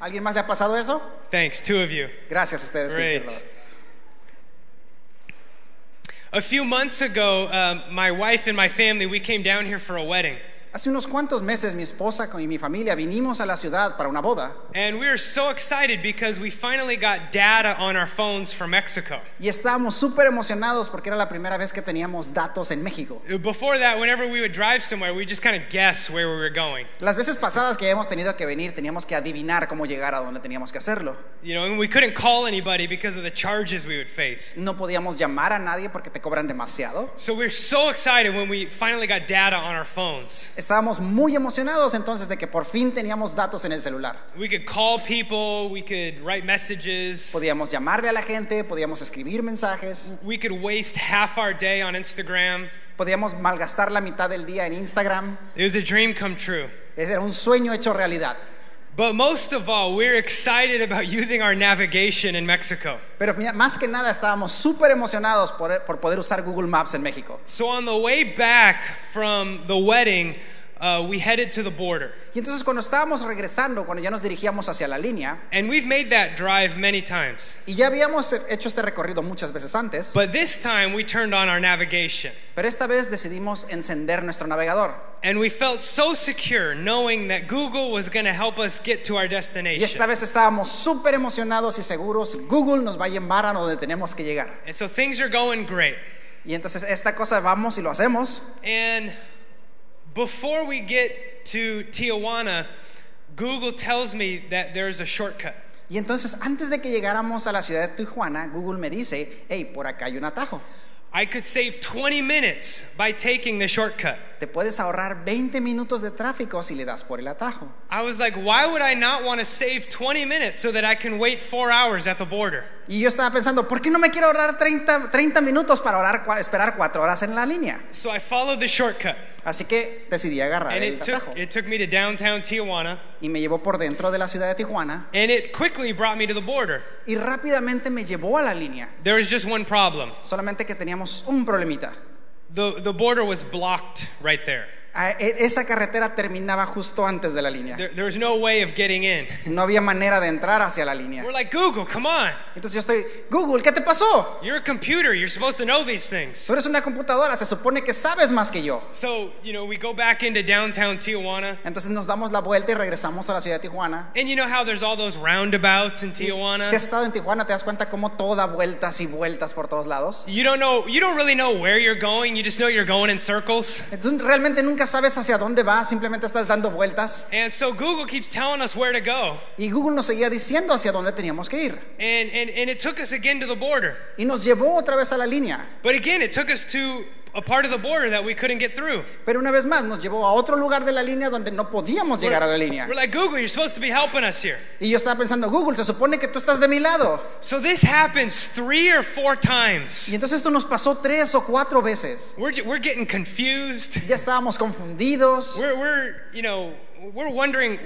¿Alguien más le ha pasado eso? Thanks, two of you. Gracias a ustedes. Great. A few months ago, um, my wife and my family, we came down here for a wedding. Hace unos cuantos meses mi esposa y mi familia vinimos a la ciudad para una boda And we were so excited because we finally got data on our phones from Mexico. y estábamos súper emocionados porque era la primera vez que teníamos datos en México. Before that, whenever we would drive somewhere, we just kind of guess where we were going. Las veces pasadas que hemos tenido que venir teníamos que adivinar cómo llegar a donde teníamos que hacerlo. You know, and we couldn't call anybody because of the charges we would face. No podíamos llamar a nadie porque te cobran demasiado. So we were so excited when we finally got data on our phones. Estábamos muy emocionados entonces de que por fin teníamos datos en el celular. We could call people, we could write messages, Podíamos llamarle a la gente, podíamos escribir mensajes, we could waste half our day on Instagram. podíamos malgastar la mitad del día en Instagram. It was a dream come true. Era un sueño hecho realidad. But most of all, we're excited about using our navigation in Mexico. Pero mira, más que nada estábamos súper emocionados por, por poder usar Google Maps en México. So on the way back from the wedding, uh, we headed to the border. Y entonces cuando estábamos regresando, cuando ya nos dirigíamos hacia la línea, And we've made that drive many times. y ya habíamos hecho este recorrido muchas veces antes, But this time we turned on our navigation. pero esta vez decidimos encender nuestro navegador. And we felt so secure knowing that Google was going to help us get to our Y destination. esta vez estábamos súper emocionados y seguros, Google nos va a llevar a donde tenemos que llegar. And so things are going great. Y entonces esta cosa vamos y lo hacemos. And before we get to Tijuana, Google tells me that there's a shortcut. Y entonces antes de que llegáramos a la ciudad de Tijuana, Google me dice, hey, por acá hay un atajo. I could save 20 minutes by taking the shortcut. Te puedes ahorrar 20 minutos de tráfico si le das por el atajo. I was like, why would I not want to save 20 minutes so that I can wait four hours at the border? Y yo estaba pensando, ¿por qué no me quiero ahorrar 30, 30 minutos para orar, esperar 4 horas en la línea? So I followed the shortcut. Así que decidí agarrar And el it took, atajo. it took me to downtown Tijuana. Y me llevó por dentro de la ciudad de Tijuana And it quickly brought me to the border. y rápidamente me llevó a la línea. There was just one problem Solamente que teníamos un problemita. The, the border was blocked right there. E- Esa carretera terminaba justo antes de la línea. There, there was no way of getting in. No había manera de entrar hacia la línea. We're like, Google, come on. Entonces yo estoy, Google, ¿qué te pasó? You're a computer. You're supposed to know these things. Tú eres una computadora, se supone que sabes más que yo. So, you know, we go back into downtown Tijuana. Entonces nos damos la vuelta y regresamos a la ciudad de Tijuana. And you know how there's all those roundabouts in Tijuana? Si has estado en Tijuana, te das cuenta cómo todo da vueltas y vueltas por todos lados. You don't know, you don't really know where you're going. You just know you're going in circles. Entonces realmente nunca sabes hacia dónde vas, simplemente estás dando vueltas. And so Google keeps telling us where to go. Y Google nos seguía diciendo hacia dónde teníamos que ir. And, and, and it took us again to the border. Y nos llevó otra vez a la línea. But again, it took us to a part of the border that we couldn't get through. Pero una vez más nos llevó a otro lugar de la línea donde no podíamos llegar a la línea. We're like, Google, you're supposed to be helping us here. Y yo estaba pensando, Google, se supone que tú estás de mi lado. So this happens three or four times. Y entonces esto nos pasó tres o cuatro veces. We're, we're getting confused. Ya estábamos confundidos We're, we're, you know, we're wondering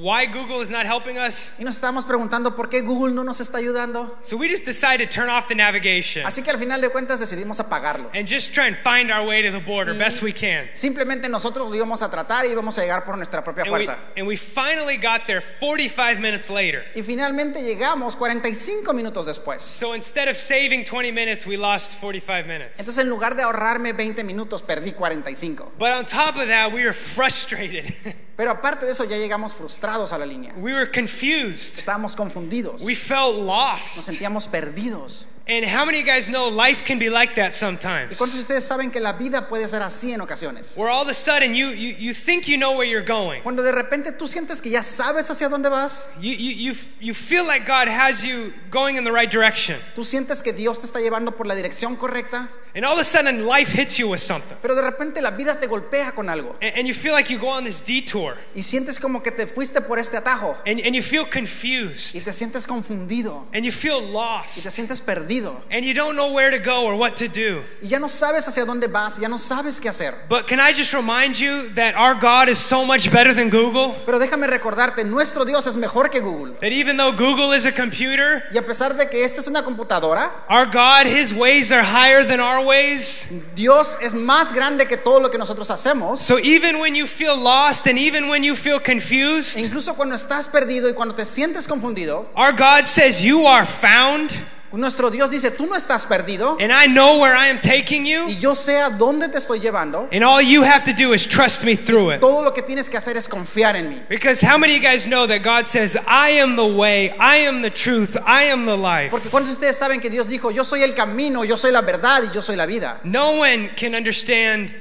why Google is not helping us. y nos estábamos preguntando por qué Google no nos está ayudando. So we just decided to turn off the navigation Así que al final de cuentas decidimos apagarlo. and just try and find our way to the border best we can. Simplemente nosotros lo íbamos a tratar y íbamos a llegar por nuestra propia And we, fuerza. and we finally got there 45 minutes later. Y finalmente llegamos 45 minutos después. So instead of saving 20 minutes, we lost 45 minutes. Entonces en lugar de ahorrarme 20 minutos, perdí 45. But on top of that, we were frustrated. Pero aparte de eso ya llegamos frustrados a la línea. we were confused. Estábamos confundidos. We felt Nos lost. sentíamos perdidos. And how many of you guys know life can be like that ¿Y sometimes? cuántos de ustedes saben que la vida puede ser así en ocasiones? Where all of a sudden you, you, you think you know where you're going. Cuando de repente tú sientes que ya sabes hacia dónde vas, You, you, you, you feel like God has you going in the right direction. tú sientes que Dios te está llevando por la dirección correcta, And all of a sudden life hits you with something. pero de repente la vida te golpea con algo And, and you feel like you go on this detour. y sientes como que te fuiste por este atajo And, and you feel confused. y te sientes confundido And you feel lost. y te sientes perdido And you don't know where to go or what to do. y ya no sabes hacia dónde vas, ya no sabes qué hacer. But can I just remind you that our God is so much better than Google? Pero déjame recordarte, nuestro Dios es mejor que Google. That even though Google is a computer, Y a pesar de que esta es una computadora, our God, His ways are higher than our our ways. Dios es más grande que todo lo que nosotros hacemos. So even when you feel lost and even when you feel E confused, incluso cuando estás perdido y cuando te sientes confundido, our God says, You are found, nuestro Dios dice, tú no estás perdido and I know where I am taking you, y yo sé a dónde te estoy llevando. and all you have to do is trust me through it. Todo lo que tienes que hacer es confiar en mí. Because how many of you guys know that God says, I am the way, I am the truth, I am the life? Porque cuando ustedes saben que Dios dijo, yo soy el camino, yo soy la verdad y yo soy la vida. No one can understand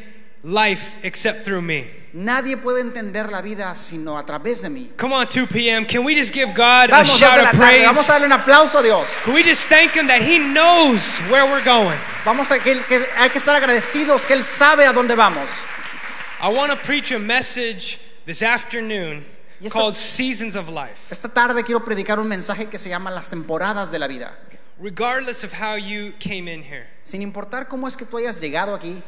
life except through me. Nadie puede entender la vida sino a través de mí. Come on, 2 p.m. Can we just give God a Vamos, dos shout de la of tarde, vamos praise? a darle un aplauso a Dios. Can we just thank Him that He knows where we're going? Vamos a que, que hay que estar agradecidos que Él sabe a dónde vamos. I want to preach a message this afternoon Y esta- called Seasons of Life. Esta tarde quiero predicar un mensaje que se llama las temporadas de la vida. Regardless of how you came in here, Sin importar cómo es que tú hayas llegado aquí,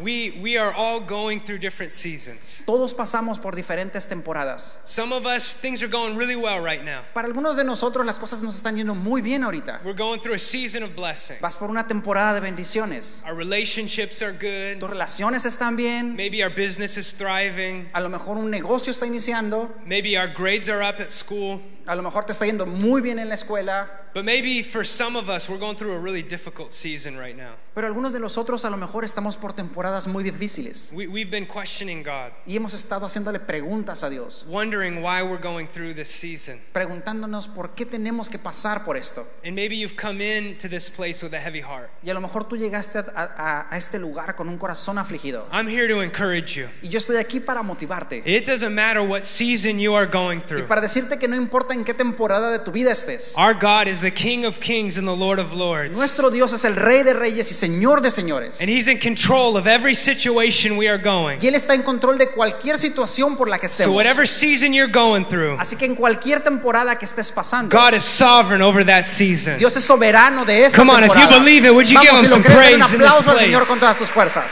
we, we are all going through different seasons. todos pasamos por diferentes temporadas. Some of us, things are going really well right now. Para algunos de nosotros las cosas nos están yendo muy bien ahorita. We're going through a season of blessing. Vas por una temporada de bendiciones. Our relationships are good. Tus relaciones están bien. Maybe our business is thriving. A lo mejor un negocio está iniciando. Maybe our grades are up at school. A lo mejor te está yendo muy bien en la escuela. But maybe for some of us, we're going through a really difficult season right now. Pero algunos de nosotros a lo mejor estamos por temporadas muy difíciles. We, we've been questioning God, Y hemos estado haciéndole preguntas a Dios. wondering why we're going through this season. Preguntándonos por qué tenemos que pasar por esto. And maybe you've come into this place with a heavy heart. Y a lo mejor tú llegaste a, a- a este lugar con un corazón afligido. I'm here to encourage you. Y yo estoy aquí para motivarte. It doesn't matter what season you are going Y through. para decirte que no importa en qué temporada de tu vida estés. Our God is the King of kings and the Lord of lords. Nuestro Dios es el Rey de Reyes y Señor de Señores. And He's in control of every situation we are going. Y Él está en control de cualquier situación por la que So, estemos. whatever season you're going through, Así que en cualquier temporada que estés pasando, God is sovereign over that season. Dios es soberano de esa Come on, if you temporada. believe it, would you give Vamos, him si lo some un praise in this aplauso al Señor con todas tus fuerzas.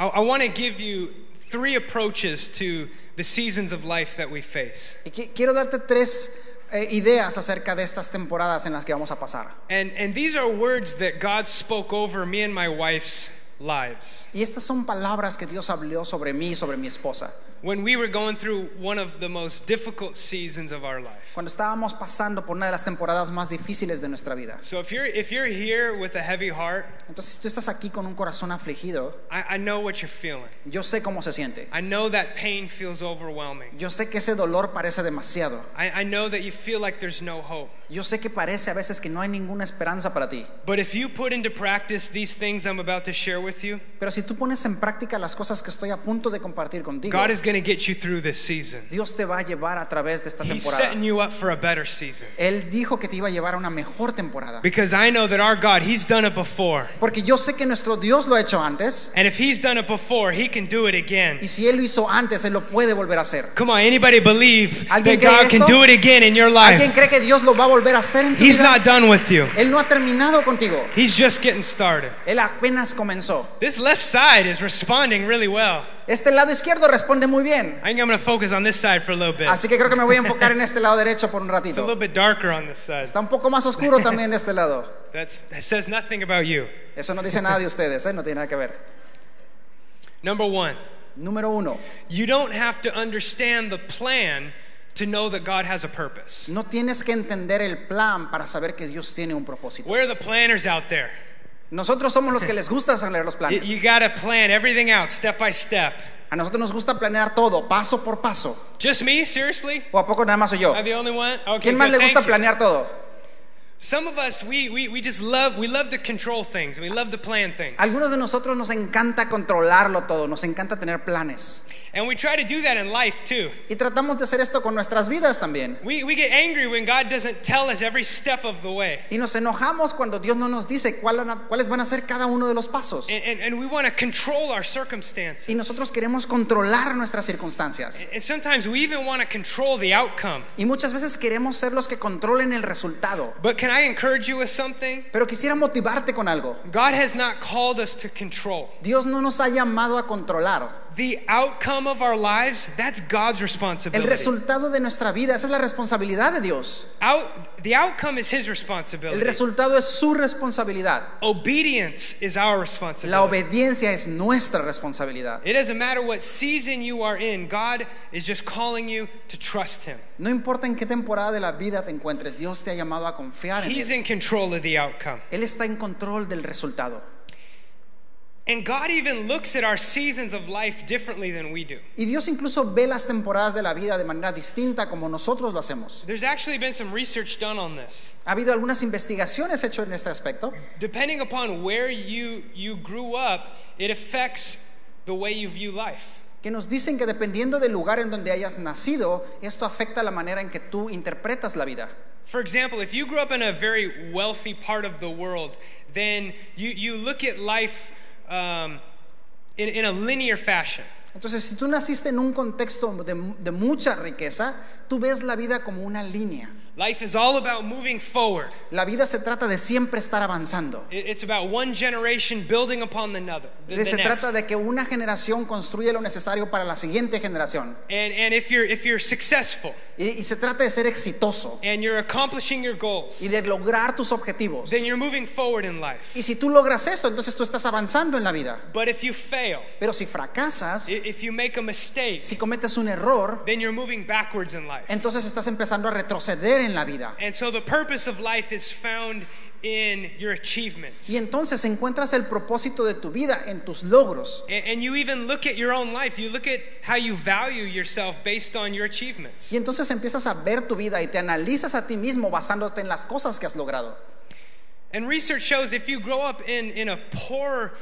I, I want to give you three approaches to the seasons of life that we face. Y qui- quiero darte tres eh, ideas acerca de estas temporadas en las que vamos a pasar. And, and these are words that God spoke over me and my wife's lives. Y estas son palabras que Dios habló sobre mí y sobre mi esposa. When we were going through one of the most difficult seasons of our life. Cuando estábamos pasando por una de las temporadas más difíciles de nuestra vida. So if you're, if you're here with a heavy heart, Entonces, si tú estás aquí con un corazón afligido, I, I know what you're feeling. yo sé cómo se siente. I know that pain feels overwhelming. Yo sé que ese dolor parece demasiado. I, I know that you feel like there's no hope. Yo sé que parece a veces que no hay ninguna esperanza para ti. But if you put into practice these things I'm about to share with you, Pero si tú pones en práctica las cosas que estoy a punto de compartir contigo, God is going to get you through this season. Dios te va a llevar a través de esta He's temporada. setting you up for a better season. Él dijo que te iba a llevar a una mejor temporada. Because I know that our God, He's done it before. Porque yo sé que nuestro Dios lo ha hecho antes. And if He's done it before, He can do it again. Y si Él lo hizo antes, Él lo puede volver a hacer. Come on, anybody believe ¿Alguien that God can do it again in your ¿Alguien life? cree que Dios lo va a volver a hacer en tu He's vida? not done with you. Él no ha terminado contigo. He's just getting started. Él apenas comenzó. This left side is responding really well. Este lado izquierdo responde muy bien. I think I'm going to focus on this side for a little bit. Así que creo que me voy a enfocar en este lado derecho por un It's a little bit darker on this side. Está un poco más oscuro también de este lado. That's, that says nothing about you. Eso no dice nada de ustedes, ¿eh? no tiene nada que ver. Number one, Número uno, you don't have to understand the plan to know that God has a purpose. no tienes que entender el plan para saber que Dios tiene un propósito. Where are the planners out there? Nosotros somos los que les gusta leer los planes. you got to plan everything out step by step. A nosotros nos gusta planear todo, paso por paso. Just me? Seriously? ¿O a poco nada más soy yo? Am I the only one? Okay, ¿Quién más le gusta you. planear todo? Some of us, we, we, we just love, we love to control things. We love to plan things. Algunos de nosotros nos encanta controlarlo todo, nos encanta tener planes. And we try to do that in life too. Y tratamos de hacer esto con nuestras vidas también. We, we get angry when God doesn't tell us every step of the way. Y nos enojamos cuando Dios no nos dice cuál- cuáles van a ser cada uno de los pasos. And, and, and we want to control our circumstances. Y nosotros queremos controlar nuestras circunstancias. And sometimes we even want to control the outcome. Y muchas veces queremos ser los que controlen el resultado. But can I encourage you with something? Pero quisiera motivarte con algo. God has not called us to control. Dios no nos ha llamado a controlar. The outcome of our lives, that's God's El responsibility. resultado de nuestra vida, esa es la responsabilidad de Dios. Out, the outcome is His El responsibility. resultado es su responsabilidad. Obedience is our La responsibility. obediencia es nuestra responsabilidad. It doesn't matter what season you are in, God is just calling you to trust Him. No importa en qué temporada de la vida te encuentres, Dios te ha llamado a confiar en He's Él. in control of the outcome. Él está en control del resultado. And God even looks at our seasons of life differently than we do. Y Dios incluso ve las temporadas de la vida de manera distinta como nosotros lo hacemos. There's actually been some research done on this. Ha habido algunas investigaciones hechas en este aspecto. Depending upon where you, you grew up, it affects the way you view life. que nos dicen que dependiendo del lugar en donde hayas nacido, esto afecta la manera en que tú interpretas la vida. For example, if you grew up in a very wealthy part of the world, then you, you look at life um, in, in a linear fashion. Entonces, si tú naciste en un contexto de, de mucha riqueza, tú ves la vida como una línea. Life is all about moving forward. La vida se trata de siempre estar avanzando. It- It's about one generation building upon another. The, the Se next. trata de que una generación construye lo necesario para la siguiente generación. And, and if, you're, if you're successful Y, y se trata de ser exitoso and you're accomplishing your goals, y de lograr tus objetivos. then you're moving forward in life. Y si tú logras eso, entonces tú estás avanzando en la vida. But if you fail, Pero si fracasas, i- if you make a mistake, si cometes un error, then you're moving backwards in life. entonces estás empezando a retroceder en la vida. And so the purpose of life is found in your achievements. Y entonces encuentras el propósito de tu vida en tus logros. A- And you even look at your own life. You look at how you value yourself based on your achievements. Y entonces empiezas a ver tu vida y te analizas a ti mismo basándote en las cosas que has logrado. And research shows if you grow up in, in a poor,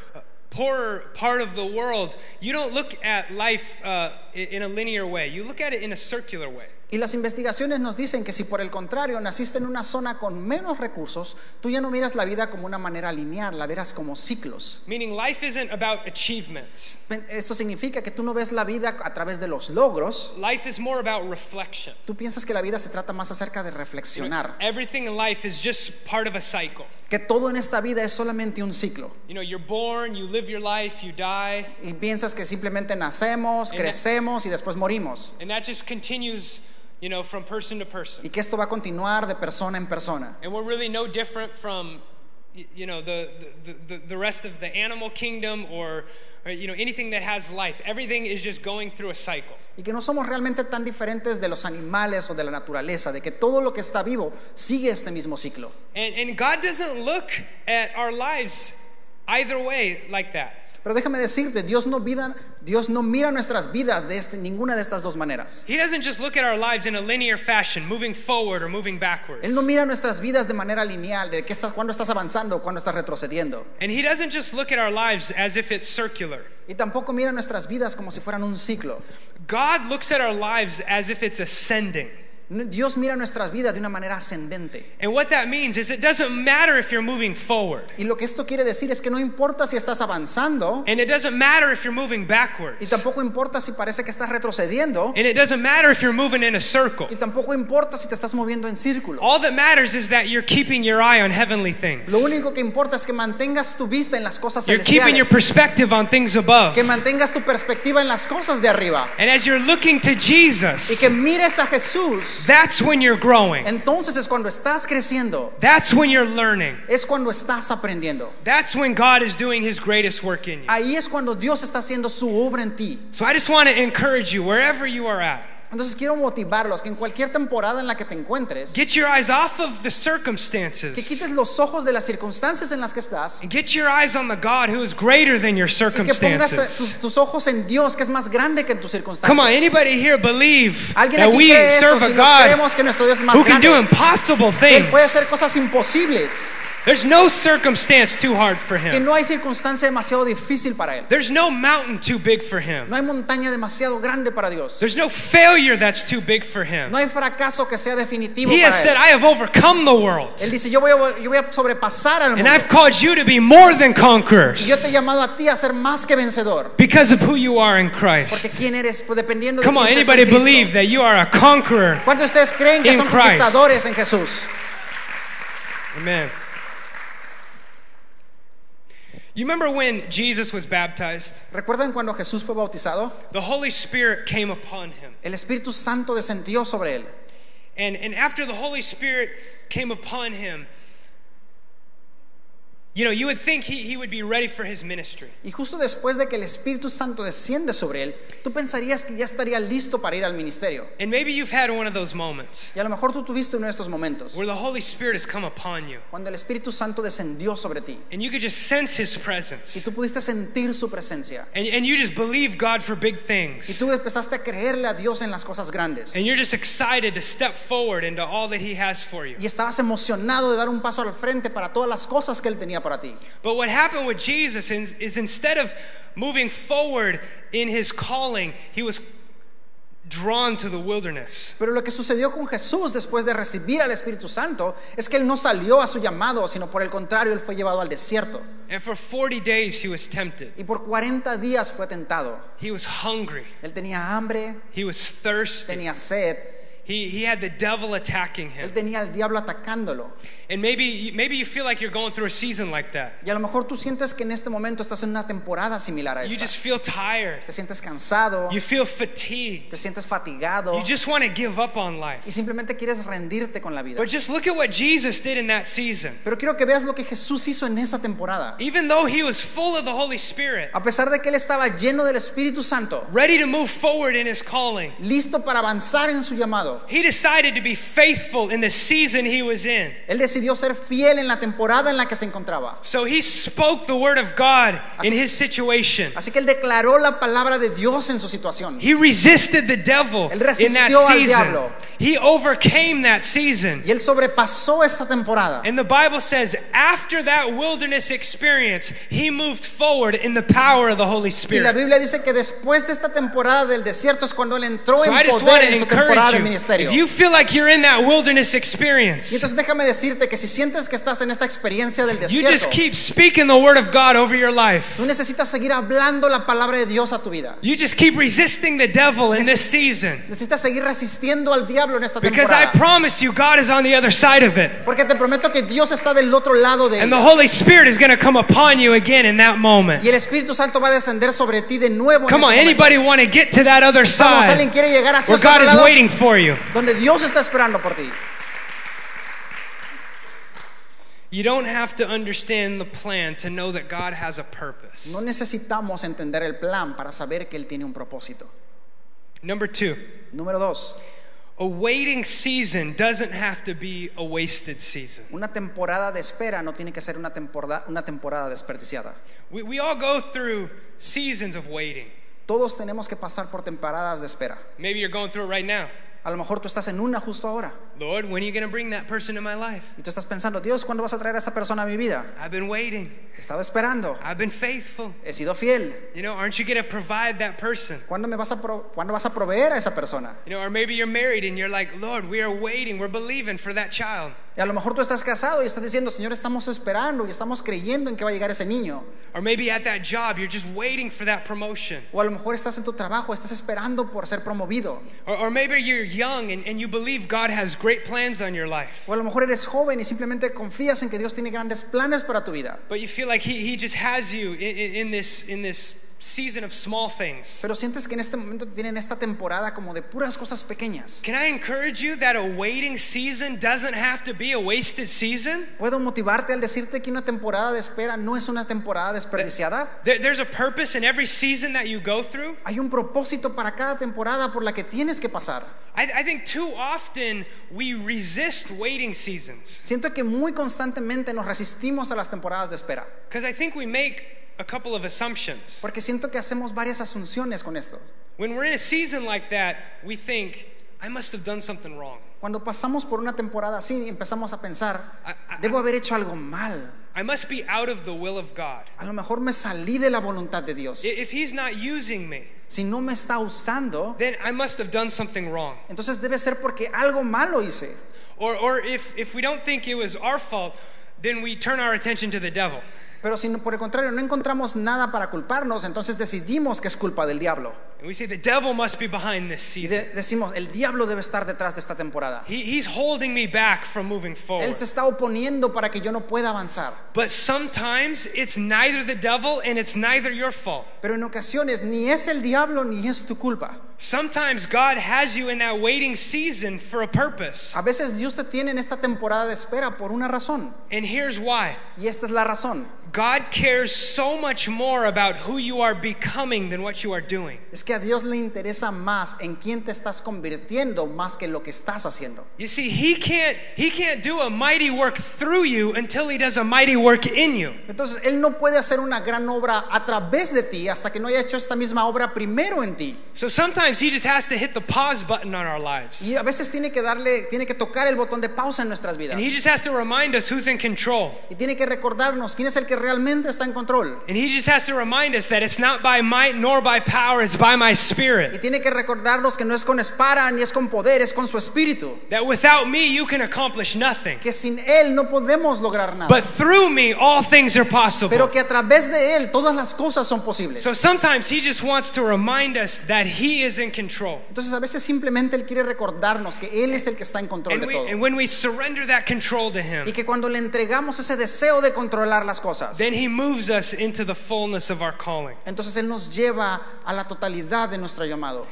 poorer part of the world, you don't look at life uh, in a linear way. You look at it in a circular way. Y las investigaciones nos dicen que si por el contrario naciste en una zona con menos recursos, tú ya no miras la vida como una manera lineal, la verás como ciclos. Meaning life isn't about achievements. Esto significa que tú no ves la vida a través de los logros, Life is more about reflection. tú piensas que la vida se trata más acerca de reflexionar, Everything in life is just part of a cycle. que todo en esta vida es solamente un ciclo. You know, you're born, you live your life, you die, Y piensas que simplemente nacemos, And- crecemos y después morimos. and that just continues, you know, from person to person. Y que esto va a continuar de persona en persona. And we're really no different from, you know, the, the, the, the rest of the animal kingdom or, or, you know, anything that has life. Everything is just going through a cycle. Y que no somos realmente tan diferentes de los animales o de la naturaleza, de que todo lo que está vivo sigue este mismo ciclo. And, and God doesn't look at our lives either way like that. Pero déjame decirte, Dios no, vida, Dios no mira nuestras vidas de este- ninguna de estas dos maneras. He doesn't just look at our lives in a linear fashion, moving forward or moving backwards. Él no mira nuestras vidas de manera lineal, de que estás, cuando estás avanzando o cuando estás retrocediendo. And He doesn't just look at our lives as if it's circular. Y tampoco mira nuestras vidas como si fueran un ciclo. God looks at our lives as if it's ascending. Dios mira nuestras vidas de una manera ascendente. And what that means is it doesn't matter if you're moving forward. Y lo que esto quiere decir es que no importa si estás avanzando And it doesn't matter if you're moving y backwards. tampoco importa si parece que estás retrocediendo And it doesn't matter if you're moving in a circle. y tampoco importa si te estás moviendo en círculos. All that matters is that you're keeping your eye on heavenly things. Lo único que importa es que mantengas tu vista en las cosas You're keeping your celestiales, perspective on things above. que mantengas tu perspectiva en las cosas de arriba And as you're looking to y Jesus, que mires a Jesús. That's when you're growing. Entonces es cuando estás creciendo, That's when you're learning. es cuando estás aprendiendo. That's when God is doing his greatest work in you. Ahí es cuando Dios está haciendo su obra en ti. So I just want to encourage you, wherever you are at, Entonces quiero motivarlos que en cualquier temporada en la que te encuentres, get your eyes off of the que circumstances quites los ojos de las circunstancias en las que estás and get your eyes on the God who is greater than your y que pongas eh, tus, circumstances. tus ojos en Dios que es más grande que en tus circunstancias. Come on, anybody here believe Alguien that aquí we cree eso, serve a si God creemos que nuestro Dios es más who can do grande, impossible que Él puede things? hacer cosas imposibles, There's no circumstance too hard for que him. no hay circunstancia demasiado difícil para Él. There's no mountain too big for him. No hay montaña demasiado grande para Dios. There's no failure that's too big for him. No hay fracaso que sea definitivo He has para said, Él. I have overcome the world. Él dice, yo voy, a, yo voy a sobrepasar al And mundo. I've called you to be more than Y conquerors yo te he llamado a ti a ser más que vencedor. because of who you are in Porque Christ. quién eres, pues dependiendo de Come on, quién seas anybody en Cristo. believe that you are a conqueror? ¿Cuántos de ustedes creen que in son Christ? conquistadores en Jesús? Amen. You remember when Jesus was baptized? ¿Recuerdan cuando Jesús fue bautizado? The Holy Spirit came upon him. El Espíritu Santo descendió sobre él. And, and after the Holy Spirit came upon him, you know, you would think he, he would be ready for his ministry. Y justo después de que el Espíritu Santo desciende sobre él, tú pensarías que ya estaría listo para ir al ministerio. And maybe you've had one of those moments Y a lo mejor tú tuviste uno de estos momentos, where the Holy Spirit has come upon you cuando el Espíritu Santo descendió sobre ti and you could just sense his y presence. tú pudiste sentir su presencia. And, and you just believe God for big Y things. tú empezaste a creerle a Dios en las cosas grandes. And you're just excited to step forward into all that he has for you. Y estabas emocionado de dar un paso al frente para todas las cosas que Él tenía para ti. But what happened with Jesus is, is instead of moving forward in his calling, he was drawn to the wilderness. Pero lo que sucedió con Jesús después de recibir al Espíritu Santo es que Él no salió a su llamado, sino por el contrario, Él fue llevado al desierto. And for 40 days he was tempted. Y por 40 días fue tentado. He was hungry. Él tenía hambre, He was thirsty. tenía sed, He, he had the devil attacking him. Él tenía al diablo atacándolo. And maybe, maybe you feel like you're going through a season like that. Y a lo mejor tú sientes que en este momento estás en una temporada similar a You esta. just feel tired. Te sientes cansado, You feel fatigued. te sientes fatigado You just want to give up on life. y simplemente quieres rendirte con la vida. But just look at what Jesus did in that season. Pero quiero que veas lo que Jesús hizo en esa temporada. Even though he was full of the Holy Spirit, A pesar de que Él estaba lleno del Espíritu Santo, ready to move forward in his calling, listo para avanzar en su llamado, he decided to be faithful in the season he was in. Él decidió ser fiel en la temporada en la que se encontraba. So he spoke the word of God in his situation. Así que Él declaró la palabra de Dios en su situación. He resisted the devil Él in that resistió al season. diablo. He overcame that season. Y Él sobrepasó esta temporada. And the Bible says after that wilderness experience, he moved forward in the power of the Holy Y la Spirit. Biblia dice que después de esta temporada del desierto es cuando Él entró So en poder en su temporada de ministerio. If you feel like you're in that wilderness Y entonces déjame decirte que si sientes que estás en esta experiencia del you desierto, just keep speaking the word of God over your life. tú necesitas seguir hablando la palabra de Dios a tu vida. You just keep resisting the devil in this season. Necesitas seguir resistiendo al diablo en esta Because I temporada. promise you, God is on the other side of it. Porque te prometo que Dios está del otro lado de And the ella. Holy Spirit is going to come upon you again in that moment. Y el Espíritu Santo va a descender sobre ti de nuevo. en Come on, ese momento. anybody want to get to that other Vamos, alguien side quiere llegar hacia where ese God otro is lado waiting for you? donde Dios está esperando por ti. You don't have to understand the plan to know that God has a purpose. No necesitamos entender el plan para saber que Él tiene un propósito. Number two, Número dos, a waiting season doesn't have to be a wasted season. una temporada de espera no tiene que ser una temporada, una temporada desperdiciada. We, we all go through seasons of waiting. Todos tenemos que pasar por temporadas de espera. Maybe you're going through it right now. A lo mejor tú estás en una justo ahora Lord, when are you going to bring that person to my life? y tú estás pensando, Dios, ¿cuándo vas a traer a esa persona a mi vida? I've been waiting. He estado esperando, I've been faithful. he sido fiel. You know, aren't you going to provide that person? ¿Cuándo, me vas a pro- ¿Cuándo vas a proveer a esa persona? You know, or maybe you're married and you're like, Lord, we are waiting, we're believing for that child. Y a lo mejor tú estás casado y estás diciendo, Señor, estamos esperando y estamos creyendo en que va a llegar ese niño. Or maybe at that job, you're just waiting for that promotion. O a lo mejor estás en tu trabajo, estás esperando por ser promovido. Or, or maybe you're young and, and you believe God has great plans on your life. O a lo mejor eres joven y simplemente confías en que Dios tiene grandes planes para tu vida. But you feel like He, he just has you in, in, in this, in this season of small things. Pero sientes que en este momento tienen esta temporada como de puras cosas pequeñas. Can I encourage you that a waiting season doesn't have to be a wasted season? Puedo motivarte al decirte que una temporada de espera no es una temporada desperdiciada. There, there's a purpose in every season that you go through. Hay un propósito para cada temporada por la que tienes que pasar. I, I think too often we resist waiting seasons Siento que muy constantemente nos resistimos a las temporadas de espera. because I think we make a couple of assumptions. Porque siento que hacemos varias asunciones con esto. When we're in a season like that, we think, I must have done something wrong. Cuando pasamos por una temporada así, empezamos a pensar, I- I- debo haber hecho algo mal. I must be out of the will of God. A lo mejor me salí de la voluntad de Dios. If He's not using me, Si no me está usando, then I must have done something wrong. entonces debe ser porque algo malo hice. Or, or if, if we don't think it was our fault, then we turn our attention to the devil. Pero si por el contrario no encontramos nada para culparnos, entonces decidimos que es culpa del diablo. And we say the devil must be behind this Y season. de- decimos, el diablo debe estar detrás de esta temporada. He, he's holding me back from moving forward. Él se está oponiendo para que yo no pueda avanzar. But sometimes it's neither the devil and it's neither your fault. Pero en ocasiones ni es el diablo ni es tu culpa. Sometimes God has you in that waiting season for a purpose. A veces Dios te tiene en esta temporada de espera por una razón. And here's why Y esta es la razón. God cares so much more about who you are becoming than what you are doing. Es que a Dios le interesa más en quién te estás convirtiendo más que en lo que estás haciendo. You see, he can't he can't do a mighty work through you until he does a mighty work in you. Entonces Él no puede hacer una gran obra a través de ti hasta que no haya hecho esta misma obra primero en ti. So sometimes he just has to hit the pause button on our lives. Y a veces tiene que darle, tiene que tocar el botón de pausa en nuestras vidas. And he just has to remind us who's in control. Y tiene que recordarnos quién es el que realmente está en control. And he just has to remind us that it's not by might nor by power, it's by my Y spirit. tiene que recordarnos que no es con espada ni es con poder, es con su espíritu. That without me you can accomplish nothing. Que sin Él no podemos lograr nada. But through me all things are possible. Pero que a través de Él todas las cosas son posibles. So sometimes he just wants to remind us that he is in control. Entonces a veces simplemente Él quiere recordarnos que Él es el que está en control And, de we, todo. and when we surrender that control to him, Y que cuando le entregamos ese deseo de controlar las cosas, then he moves us into the fullness of our calling. entonces Él nos lleva a la totalidad de nuestro llamado.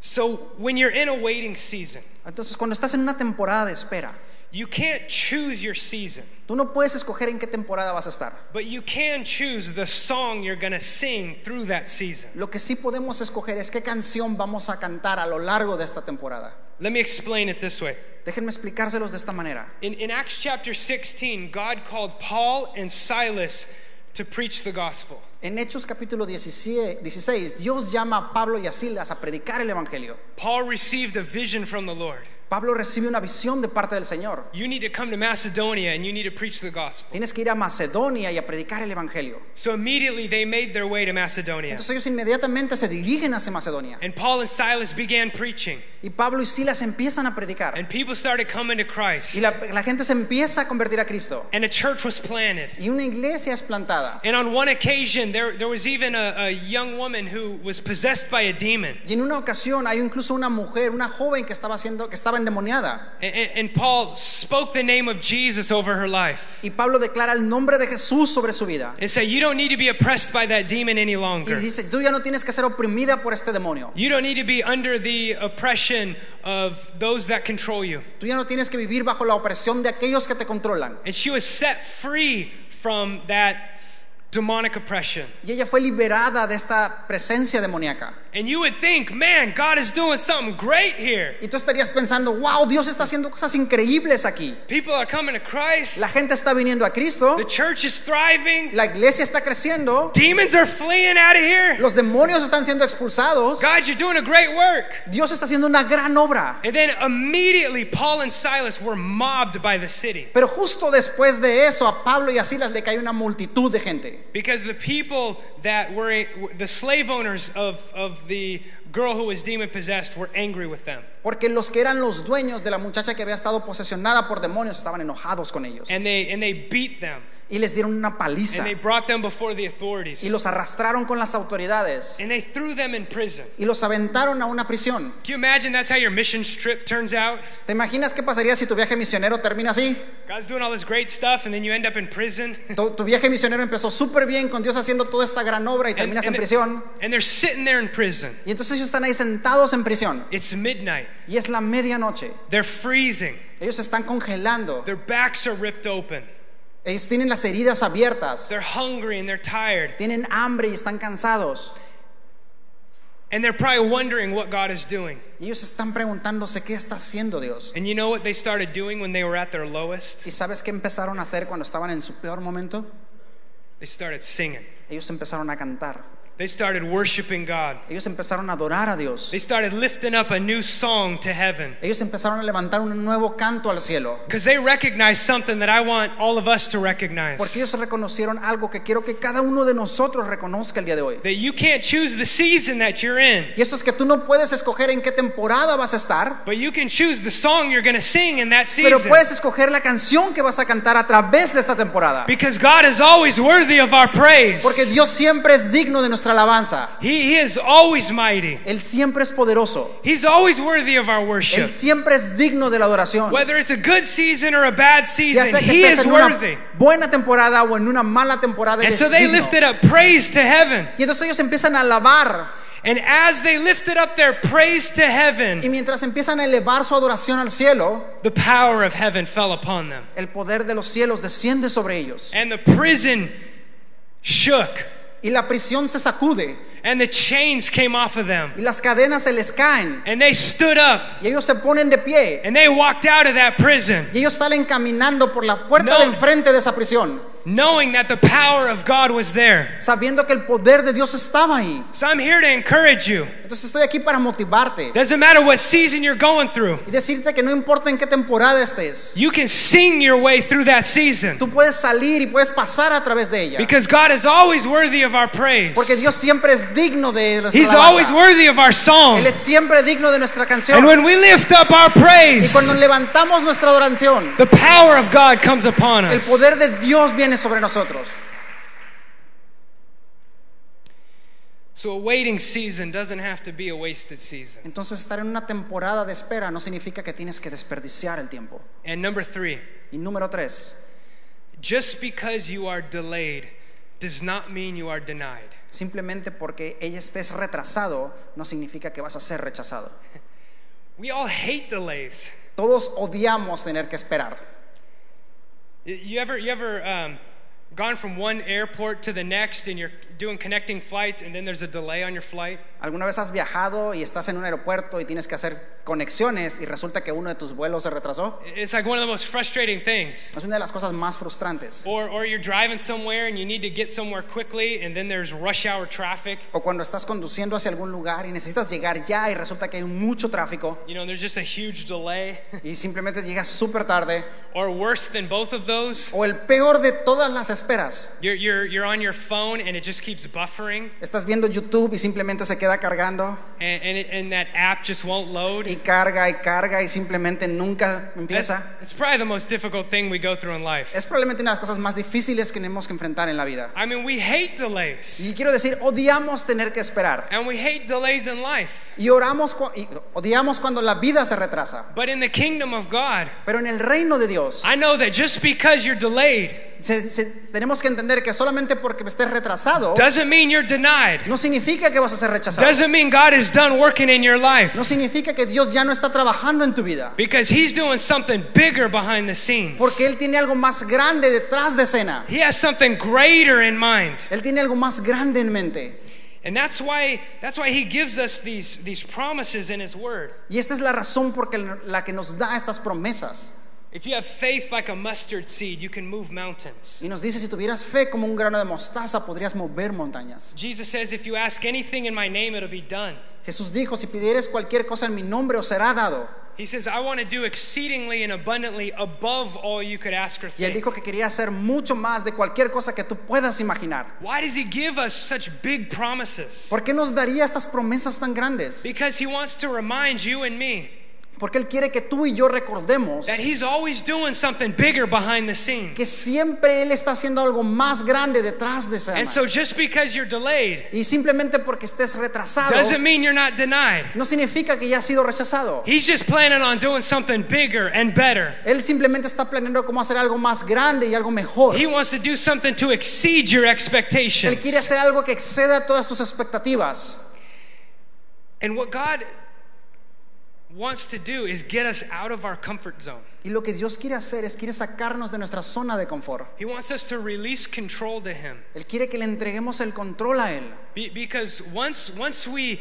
So when you're in a waiting season, Entonces cuando estás en una temporada de espera, you can't choose your season, tú no puedes escoger en qué temporada vas a estar. but you can choose the song you're going to sing through that season. Lo que sí podemos escoger es qué canción vamos a cantar a lo largo de esta temporada. Let me explain it this way. Déjenme explicárselos de esta manera. In, in Acts chapter 16, God called Paul and Silas to preach the gospel. En Hechos capítulo 16, 16, Dios llama a Pablo y a Silas a predicar el Evangelio. Paul received a vision from the Lord. Pablo recibe una visión de parte del Señor. You need to come to Macedonia and you need to preach the gospel. Tienes que ir a Macedonia y a predicar el Evangelio. So immediately they made their way to Macedonia. Entonces ellos inmediatamente se dirigen hacia Macedonia. And Paul and Silas began preaching. Y Pablo y Silas empiezan a predicar. And people started coming to Christ. Y la, la gente se empieza a convertir a Cristo. And a church was planted. Y una iglesia es plantada. And on one occasion, there, there was even a, a young woman who was possessed by a demon. Y en una ocasión hay incluso una mujer, una joven que estaba siendo, que estaba endemoniada. And, and- Paul spoke the name of Jesus over her life Y Pablo declara el nombre de Jesús sobre su vida. and said, You don't need to be oppressed by that demon any Y longer. dice, tú ya no tienes que ser oprimida por este demonio. You don't need to be under the oppression of those that control you. Tú ya no tienes que vivir bajo la opresión de aquellos que te controlan. And she was set free from that demonic oppression. Y ella fue liberada de esta presencia demoníaca. And you would think, man, God is doing something great here. Y tú estarías pensando, wow, Dios está haciendo cosas increíbles aquí. People are coming to Christ. La gente está viniendo a Cristo. The church is thriving. La iglesia está creciendo. Demons are fleeing out of here. Los demonios están siendo expulsados. God, you're doing a great work. Dios está haciendo una gran obra. And then immediately, Paul and Silas were mobbed by the city Pero justo después de eso, a Pablo y a Silas le cae una multitud de gente. because the people that were the slave owners of, of the girl who was demon possessed were angry with them. Porque los que eran los dueños de la muchacha que había estado posesionada por demonios estaban enojados con ellos. And they, and they beat them. Y les dieron una paliza. And they brought them before the authorities. Y los arrastraron con las autoridades. And they threw them in prison. Y los aventaron a una prisión. Can you imagine that's how your mission trip turns out? ¿Te imaginas qué pasaría si tu viaje misionero termina así? God's doing all this great stuff and then you end up in prison. Tu, tu viaje misionero empezó súper bien con Dios haciendo toda esta gran obra y And, terminas en and prisión. and they're sitting there in prison. Y entonces ellos están ahí sentados en prisión. It's midnight. Y es la medianoche. They're freezing. Ellos están congelando. Their backs are ripped open. Ellos tienen las heridas abiertas. They're hungry and they're tired. Tienen hambre y están cansados. And they're probably wondering what God is doing. Y ellos están preguntándose qué está haciendo Dios. And you know what they started doing when they were at their lowest? ¿Y sabes qué empezaron a hacer cuando estaban en su peor momento? They started singing. Ellos empezaron a cantar. They started worshiping God. Ellos empezaron a adorar a Dios. They started lifting up a new song to heaven. Ellos empezaron a levantar un nuevo canto al cielo. Because they recognized something that I want all of us to recognize. Porque ellos reconocieron algo que quiero que cada uno de nosotros reconozca el día de hoy. That you can't choose the season that you're in, Y eso es que tú no puedes escoger en qué temporada vas a estar, but you can choose the song you're going to sing in that pero season. puedes escoger la canción que vas a cantar a través de esta temporada. Because God is always worthy of our praise. Porque Dios siempre es digno de nuestra nuestra alabanza. He, he is always mighty. Él siempre es poderoso. He's always worthy of our Él worship. siempre es digno de la adoración. Whether it's a good season or a bad Ya season, sea que he estés is en una worthy. buena temporada o en una mala temporada, Él And es so they digno. lifted up praise to heaven. Y entonces ellos empiezan a alabar. And as they lifted up their praise to Y heaven, mientras empiezan a elevar su adoración al cielo, the power of heaven fell upon them. el poder de los cielos desciende sobre ellos. And the prison shook. Y la prisión se sacude. And the chains came off of them. Y las cadenas se les caen. And they stood up. Y ellos se ponen de pie. And they walked out of that prison, Y ellos salen caminando por la puerta No. de enfrente de esa prisión, knowing that the power of God was there. sabiendo que el poder de Dios estaba ahí. So I'm here to encourage you. Entonces estoy aquí para motivarte Doesn't matter what season you're going through, y decirte que no importa en qué temporada estés, you can sing your way through that season. tú puedes salir y puedes pasar a través de ella. Because God is always worthy of our praise. Porque Dios siempre es digno de nuestra He's alabanza. always worthy of our song. Él es siempre digno de nuestra canción. And when we lift up our Y praise, cuando levantamos nuestra adoración, the power of God comes upon el us. poder de Dios viene sobre nosotros. So a waiting season doesn't have to be a wasted season. Entonces estar en una temporada de espera no significa que tienes que desperdiciar el tiempo. And number three, Y número tres, just because you are delayed does not mean you are denied. simplemente porque ella estés retrasado no significa que vas a ser rechazado. We all hate delays. Todos odiamos tener que esperar. You ever, you ever um, gone from one airport to the next and you're doing connecting flights and then there's a delay on your flight? ¿Alguna vez has viajado y estás en un aeropuerto y tienes que hacer conexiones y resulta que uno de tus vuelos se retrasó? It's like one of the most frustrating things. Es una de las cosas más frustrantes. Or, or you're driving somewhere and you need to get somewhere quickly and then there's rush hour traffic. O cuando estás conduciendo hacia algún lugar y necesitas llegar ya y resulta que hay mucho tráfico You know, there's just a huge delay. y simplemente llegas súper tarde. or worse than both of those, O el peor de todas las esperas. you're, you're, you're on your phone and it just keeps buffering Estás viendo YouTube y simplemente se queda cargando and, and, it, and that app just won't load. y carga y carga y simplemente nunca That's, empieza. it's probably the most difficult thing we go through in life. Es probablemente una de las cosas más difíciles que tenemos que enfrentar en la vida. I mean, we hate delays. Y quiero decir, odiamos tener que esperar. And we hate delays in life. Y oramos y odiamos cuando la vida se retrasa. But in the kingdom of God, Pero en el reino de Dios I know that just because you're delayed se- se- tenemos que entender que solamente porque estés retrasado doesn't mean you're denied. no significa que vas a ser rechazado. Doesn't mean God is done working in your life. No significa que Dios ya no está trabajando en tu vida. Because He's doing something bigger behind the scenes. Porque Él tiene algo más grande detrás de escena. He has something greater in mind. Él tiene algo más grande en mente. And that's why that's why he gives us these these promises in his word. Y esta es la razón por que- la que nos da estas promesas. If you have faith like a mustard seed, you can move mountains. Y nos dice, si tuvieras fe como un grano de mostaza, podrías mover montañas. Jesus says if you ask anything in my name it'll be done. Jesús dijo, si pidieres cualquier cosa en mi nombre, os será dado. He says I want to do exceedingly and abundantly above all you could ask or Y Él think. dijo que quería hacer mucho más de cualquier cosa que tú puedas imaginar. Why does he give us such big promises? ¿Por qué nos daría estas promesas tan grandes? Because he wants to remind you and me Porque Él quiere que tú y yo recordemos that he's always doing something bigger behind the scenes. que siempre Él está haciendo algo más grande detrás de esa And so just because you're delayed Y simplemente porque estés retrasado doesn't mean you're not denied. no significa que ya has sido rechazado. He's just planning on doing something bigger and better. Él simplemente está planeando cómo hacer algo más grande y algo mejor. He wants to do something to exceed your Él expectations. quiere hacer algo que exceda todas tus expectativas. And what God wants to do is get us out of our comfort zone. Y lo que Dios quiere hacer es quiere sacarnos de nuestra zona de confort. He wants us to release control to Him. Él quiere que le entreguemos el control a Él. Be- because once, once we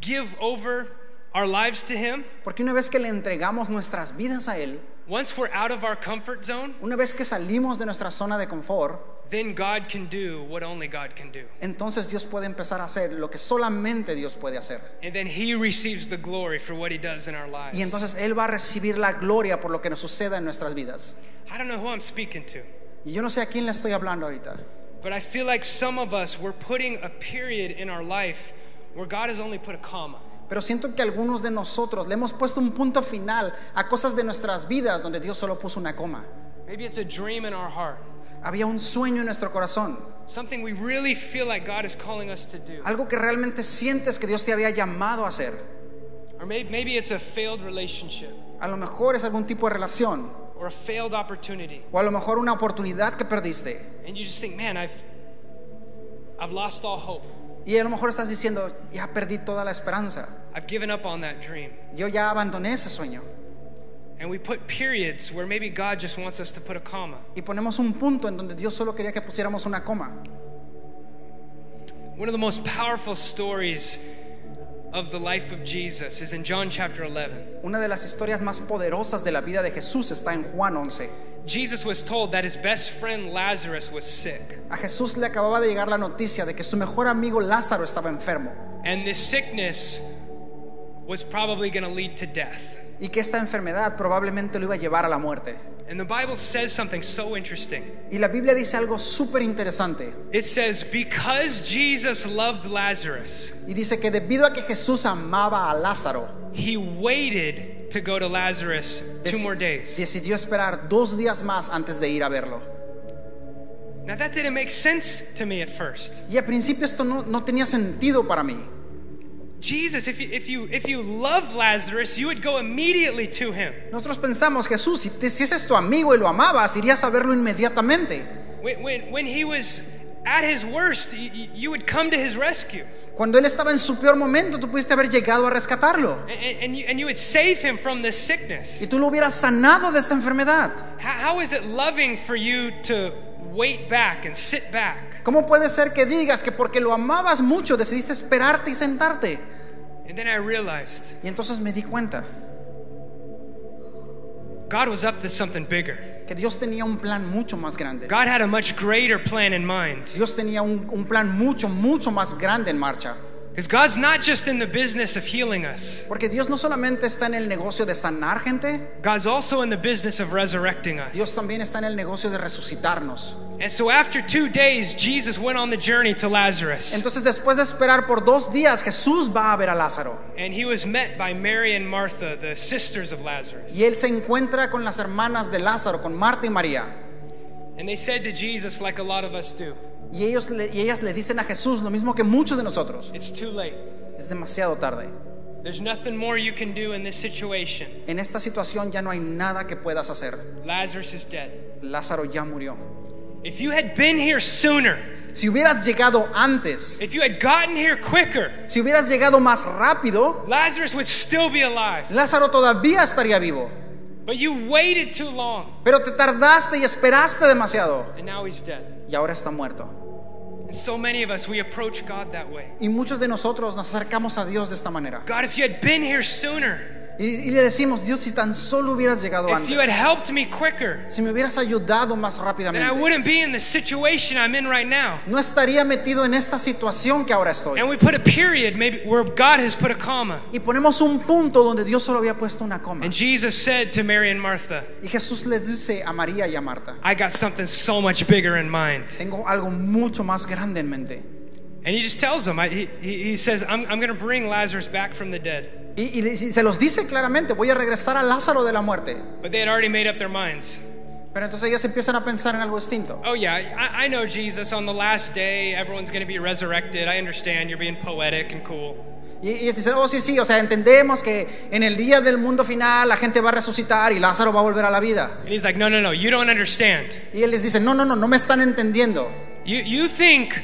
give over our lives to Him, Porque una vez que le entregamos nuestras vidas a Él, once we're out of our comfort zone, una vez que salimos de nuestra zona de confort, then God can do what only God can do. entonces Dios puede empezar a hacer lo que solamente Dios puede hacer. And then He receives the glory for what He does in our lives. Y entonces Él va a recibir la gloria por lo que nos suceda en nuestras vidas. I don't know who I'm speaking to. Y yo no sé a quién le estoy hablando ahorita. But I feel like some of us, we're putting a period in our life where God has only put a comma. Pero siento que algunos de nosotros le hemos puesto un punto final a cosas de nuestras vidas donde Dios solo puso una coma. Maybe it's a dream in our heart. Había un sueño en nuestro corazón. Something we really feel like God is calling us to do. Algo que realmente sientes que Dios te había llamado a hacer. Or may, maybe it's a failed relationship A lo mejor es algún tipo de relación. or a failed opportunity. O a lo mejor una oportunidad que perdiste. And you just think, man, I've, I've lost all hope. Y a lo mejor estás diciendo, ya perdí toda la esperanza. I've given up on that dream. Yo ya abandoné ese sueño. And we put periods where maybe God just wants us to put a comma. Y ponemos un punto en donde Dios solo quería que pusiéramos una coma. One of the most powerful stories of the life of Jesus is in John chapter 11. Una de las historias más poderosas de la vida de Jesús está en Juan 11. Jesus was told that his best friend Lazarus was sick. A Jesús le acababa de llegar la noticia de que su mejor amigo Lázaro estaba enfermo And this sickness was probably going to lead to death. Y que esta enfermedad probablemente lo iba a llevar a la muerte. And the Bible says something so interesting. Y la Biblia dice algo súper interesante It says, Because Jesus loved Lazarus, y dice que debido a que Jesús amaba a Lázaro, he waited to go to Lazarus two more days. decidió esperar dos días más antes de ir a verlo. Now, that didn't make sense to me at first. Y al principio esto no, no tenía sentido para mí. Jesus, if you, if, you, if you love Lazarus, you would go immediately to him. Nosotros pensamos, Jesús, si, te- si ese es tu amigo y lo amabas, irías a verlo inmediatamente. When, when, when he was at his worst, you, you would come to his rescue. Cuando él estaba en su peor momento, tú pudiste haber llegado a rescatarlo. And, you, and you would save him from this sickness. Y tú lo hubieras sanado de esta enfermedad. How, how is it loving for you to wait back and sit back? ¿Cómo puede ser que digas que porque lo amabas mucho decidiste esperarte y sentarte? And then I realized Y entonces me di cuenta God was up to something bigger. que Dios tenía un plan mucho más grande. God had a much greater plan in mind. Dios tenía un, un plan mucho, mucho más grande en marcha. Because God's not just in the business of healing us, Porque Dios no solamente está en el negocio de sanar gente, God's also in the business of resurrecting us. Dios también está en el negocio de resucitarnos. And so after two days, Jesus went on the journey to Lazarus. Entonces después de esperar por dos días, Jesús va a ver a Lázaro. And he was met by Mary and Martha, the sisters of Lazarus. Y él se encuentra con las hermanas de Lázaro, con Marta y María. And they said to Jesus, like a lot of us do, Y, ellos le- y ellas le dicen a Jesús lo mismo que muchos de nosotros. It's too late. Es demasiado tarde. There's nothing more you can do in this situation. En esta situación ya no hay nada que puedas hacer. Lazarus is dead. Lázaro ya murió. If you had been here sooner, Si hubieras llegado antes, if you had gotten here quicker, si hubieras llegado más rápido, Lazarus would still be alive. Lázaro todavía estaría vivo. But you waited too long, Pero te tardaste y esperaste demasiado. and now he's dead. Y ahora está muerto. So many of us, we approach God that way. Y muchos de nosotros nos acercamos a Dios de esta manera. God, if you had been here sooner, Y, y le decimos, Dios, si tan solo hubieras llegado if you had antes, helped me quicker, si me hubieras ayudado más then I rápidamente, wouldn't be in the situation I'm in right now. no estaría metido en esta situación que ahora estoy. And we put a period, maybe where God has put a comma. Y ponemos un punto donde Dios solo había puesto una coma. And Jesus said to Mary and Martha, Y Jesús le dice a María y a Marta, I got something so much bigger in mind. tengo algo mucho más grande en mente. And he just tells them, I, he, he he says, I'm, I'm going to bring Lazarus back from the dead. Y, y se los dice claramente, voy a regresar a Lázaro de la muerte. But they had already made up their minds. Pero entonces ellos empiezan a pensar en algo distinto. Oh, yeah, I, I know Jesus. On the last day, everyone's going to be resurrected. I understand. You're being poetic and cool. Y, y ellos dicen, oh sí, sí, o sea, entendemos que en el día del mundo final la gente va a resucitar y Lázaro va a volver a la vida. And he's like, No, no, no. You don't understand. Y él les dice, no, no, no, no me están entendiendo. You, you think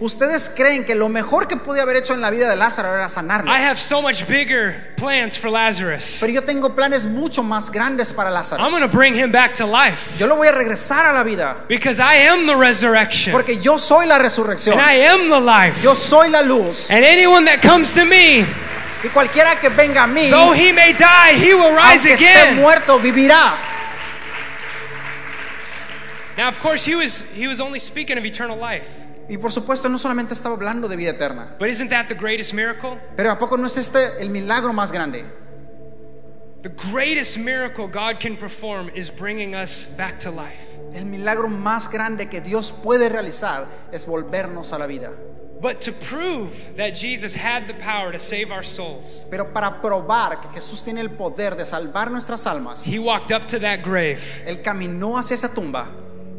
Ustedes creen que lo mejor que pude haber hecho en la vida de Lázaro era sanarlo. I have so much bigger plans for Lazarus. Pero yo tengo planes mucho más grandes para Lázaro. I'm going to bring him back to life Yo lo voy a regresar a la vida. because I am the resurrection Porque yo soy la resurrección. and I am the life. Yo soy la luz. And anyone that comes to me, Y cualquiera que venga a mí, though he may die, he will rise aunque esté again. muerto, vivirá. Now, of course, he was he was only speaking of eternal life. Y por supuesto, no solamente estaba hablando de vida eterna. But isn't that the greatest miracle? Pero ¿a poco no es este el milagro más grande? The greatest miracle God can perform is bringing us back to life. El milagro más grande que Dios puede realizar es volvernos a la vida. But to prove that Jesus had the power to save our souls, Pero para probar que Jesús tiene el poder de salvar nuestras almas, he walked up to that grave. Él caminó hacia esa tumba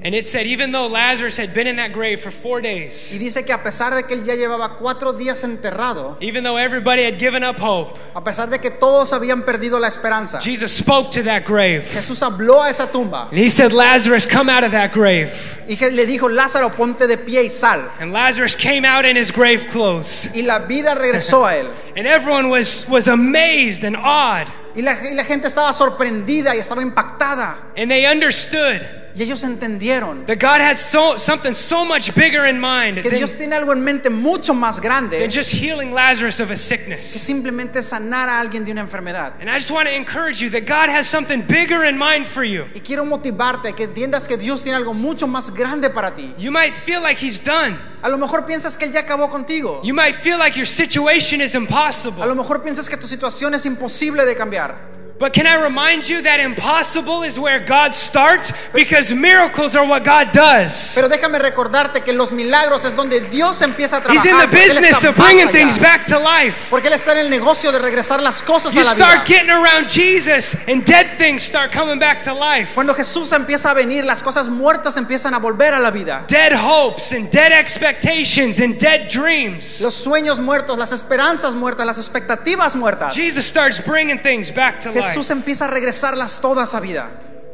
And it said, even though Lazarus had been in that grave for four days, y dice que a pesar de que él ya llevaba cuatro días enterrado, even though everybody had given up hope, a pesar de que todos habían perdido la esperanza, Jesus spoke to that grave. Jesús habló a esa tumba And he said, Lazarus, come out of that grave. y le dijo, Lázaro, ponte de pie y sal. And Lazarus came out in his grave clothes. Y la vida regresó a él. And everyone was, was amazed and awed. Y la, y la gente estaba sorprendida y estaba impactada. And they understood Y ellos entendieron that God had so, something so much bigger in mind que than, Dios tiene algo en mente mucho más grande than just healing Lazarus of a que sickness. simplemente sanar a alguien de una enfermedad. And I just want to encourage you that God has something bigger in mind for you. Y quiero motivarte que entiendas que Dios tiene algo mucho más grande para ti. You might feel like He's done. A lo mejor piensas que Él ya acabó contigo. You might feel like your situation is A impossible. lo mejor piensas que tu situación es imposible de cambiar. But can I remind you that impossible is where God starts because miracles are what God does. Pero déjame recordarte que los milagros es donde Dios empieza a He's trabajar. in the business of bringing things back to life. Porque Él está en el negocio de regresar las cosas You a la vida. start getting around Jesus and dead things start coming back to life. Cuando Jesús empieza a venir, las cosas muertas empiezan a volver a la vida. Dead hopes and dead expectations and dead dreams. Los sueños muertos, las esperanzas muertas, las expectativas muertas. Jesus starts bringing things back to Jesús life. empieza a regresarlas todas a vida.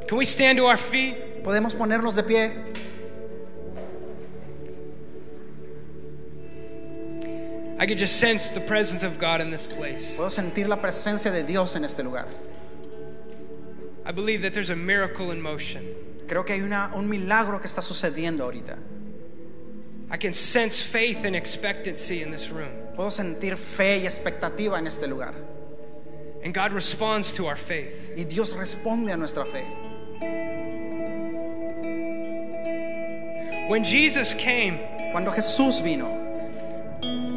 Can we stand to our feet? Podemos ponernos de pie. I could just sense the presence of God in this place. Puedo sentir la presencia de Dios en este lugar. I believe that there's a miracle in motion. Creo que hay una, un milagro que está sucediendo ahorita. I can sense faith and expectancy in this room. Puedo sentir fe y expectativa en este lugar. And God responds to our faith. Y Dios responde a nuestra fe. When Jesus came, Cuando Jesús vino,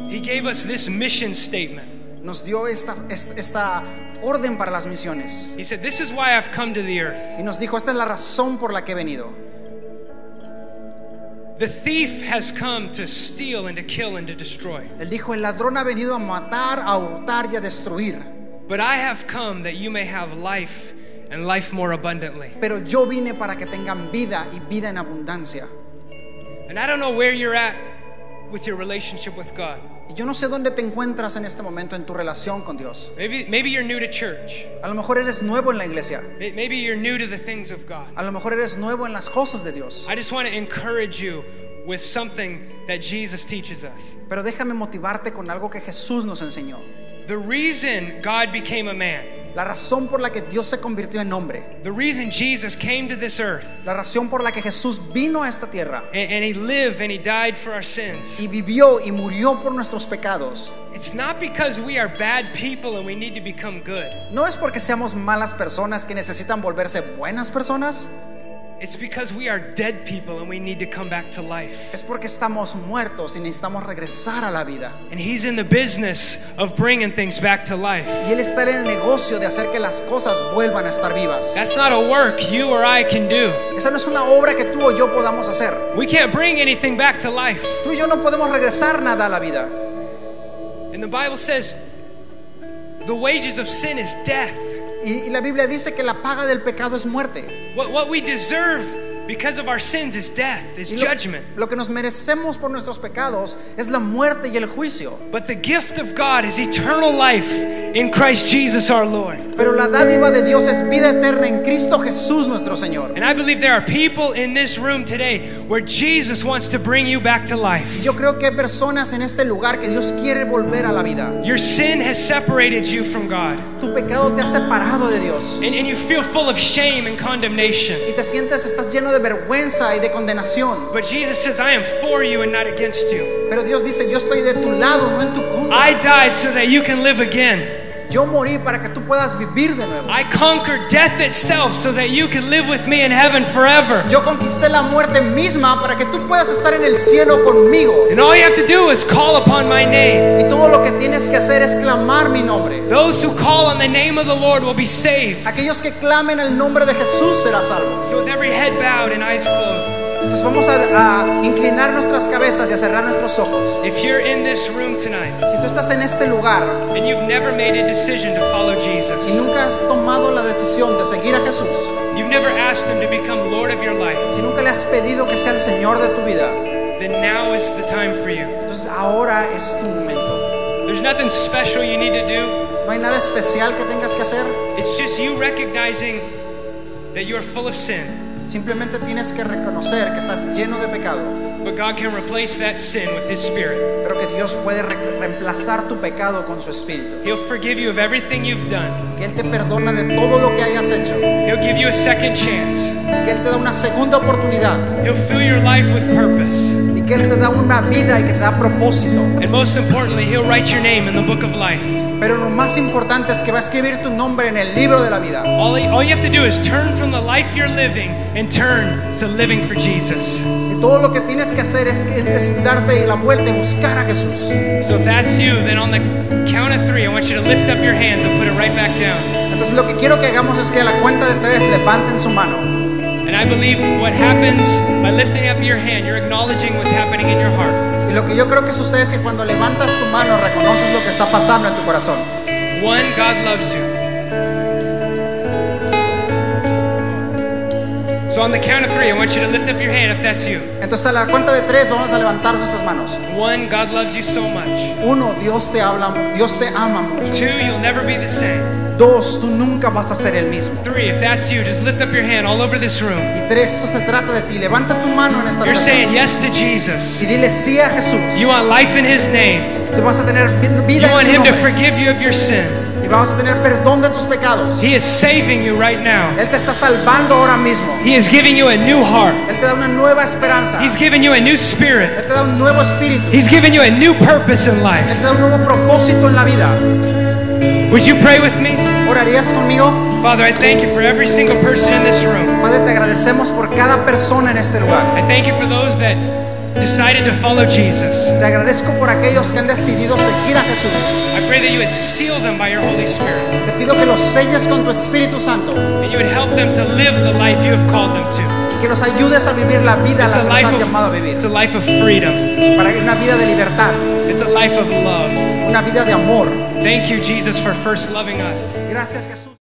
He gave us this mission statement. nos dio esta, esta orden para las misiones. He said, This is why I've come to the earth. Y nos dijo, esta es la razón por la que he venido. The thief has come to steal and to kill and to destroy. Él dijo, el ladrón ha venido a matar, a hurtar y a destruir. But I have come that you may have life and life more abundantly. Pero yo vine para que tengan vida y vida en abundancia. And I don't know where you're at with your relationship with God. Yo no sé dónde te encuentras en este momento en tu relación con Dios. Maybe, maybe you're new to church. A lo mejor eres nuevo en la iglesia. Maybe you're new to the things of God. A lo mejor eres nuevo en las cosas de Dios. I just want to encourage you with something that Jesus teaches us. Pero déjame motivarte con algo que Jesús nos enseñó. The reason God became a man, La razón por la que Dios se convirtió en hombre. the reason Jesus came to this earth La razón por la que Jesús vino a esta tierra and, and he lived and he died for our sins, y vivió y murió por nuestros pecados. it's not because we are bad people and we need to become good. No es porque seamos malas personas que necesitan volverse buenas personas. It's because we are dead people and we need to come back to life. Es porque estamos muertos y necesitamos regresar a la vida. And he's in the business of bringing things back to life. Y Él está en el negocio de hacer que las cosas vuelvan a estar vivas. That's not a work you or I can do. Esa no es una obra que tú o yo podamos hacer. We can't bring anything back to life. Tú y yo no podemos regresar nada a la vida. And the Bible says the wages of sin is death. Y, y la Biblia dice que la paga del pecado es muerte. What, what we deserve because of our sins is death, is Y lo, judgment. lo que nos merecemos por nuestros pecados es la muerte y el juicio. But the gift of God is eternal life in Christ Jesus our Lord. Pero la dádiva de Dios es vida eterna en Cristo Jesús nuestro Señor. And I believe there are people in this room today where Jesus wants to bring you back to life. Yo creo que hay personas en este lugar que Dios quiere volver a la vida. Your sin has separated you from God. Tu pecado te ha separado de Dios. And, and you feel full of shame and condemnation. Y te sientes, estás lleno de vergüenza y de condenación. But Jesus says, I am for you and not against you. Pero Dios dice, yo estoy de tu lado, no en tu contra. I died so that you can live again. Yo morí para que tú puedas vivir de nuevo. I conquered death itself so that you can live with me in heaven forever. Yo conquisté la muerte misma para que tú puedas estar en el cielo conmigo. And all you have to do is call upon my name. Y todo lo que tienes que hacer es clamar mi nombre. Those who call on the name of the Lord will be saved. Aquellos que clamen el nombre de Jesús será salvo. So with every head bowed and eyes closed, Entonces vamos a, a inclinar nuestras cabezas y a cerrar nuestros ojos. If you're in this room tonight Si tú estás en este lugar and you've never made a decision to follow y Jesus, nunca has tomado la decisión de seguir a Jesús, you've never asked Him to become Lord of your life, si nunca le has pedido que sea el Señor de tu vida, then now is the time for you. entonces ahora es tu momento. There's nothing special you need to do. No hay nada especial que tengas que hacer, It's just you recognizing that you're full of sin, simplemente tienes que reconocer que estás lleno de pecado, but God can replace that sin with His Spirit. pero que Dios puede re- reemplazar tu pecado con su espíritu. He'll forgive you of everything you've done. Que Él te perdona de todo lo que hayas hecho, He'll give you a second chance. que Él te da una segunda oportunidad He'll fill your life with purpose. Que Él te da una vida y que te da propósito. And most importantly, He'll write your name in the book of life. Pero lo más importante es que va a escribir tu nombre en el libro de la vida. All, all you have to do is turn from the life you're living and turn to living for Jesus. Y todo lo que tienes que hacer es, es darte la vuelta y buscar a Jesús. So if that's you, then on the count of three, I want you to lift up your hands and put it right back down. Entonces lo que quiero que hagamos es que a la cuenta de tres levanten su mano. And I believe what happens by lifting up your hand, you're acknowledging what's happening in your heart. Y lo que yo creo que sucede es que cuando levantas tu mano reconoces lo que está pasando en tu corazón. One, God loves you. So on the count of three, I want you to lift up your hand if that's you. Entonces a la cuenta de tres vamos a levantar nuestras manos. One, God loves you so much. Uno, Dios te habla, Dios te ama mucho. Two, you'll never be the same. Dos, tú nunca vas a ser el mismo. Three, if that's you, just lift up your hand all over this room. Y tres, esto se trata de ti. Levanta tu mano en esta You're saying yes to Jesus. y dile sí a Jesús. You want life in His name. Tú vas a tener vi- vida You want en Him su to forgive you of your sin. Y vamos a tener perdón de tus pecados. He is saving you right now. Él te está salvando ahora mismo. He is giving you a new heart. Él te da una nueva esperanza. He's giving you a new spirit. Él te da un nuevo espíritu. He's giving you a new purpose in Él life. te da un nuevo propósito en la vida. Would you pray with me? ¿Orarías conmigo? Father, I thank you for every single person in this room. Padre, te agradecemos por cada persona en este lugar. I thank you for those that decided to follow Jesus. Te agradezco por aquellos que han decidido seguir a Jesús. I pray that you would seal them by your Holy Spirit Te pido que los selles con tu Espíritu Santo and you would help them to live the life you have called them to. que los ayudes a vivir la vida a It's la a que nos life has llamado a of, vivir. it's a life of freedom. Para una vida de libertad, It's a life of love. una vida de amor. Thank you, Jesus, for first loving us. Gracias Jesús.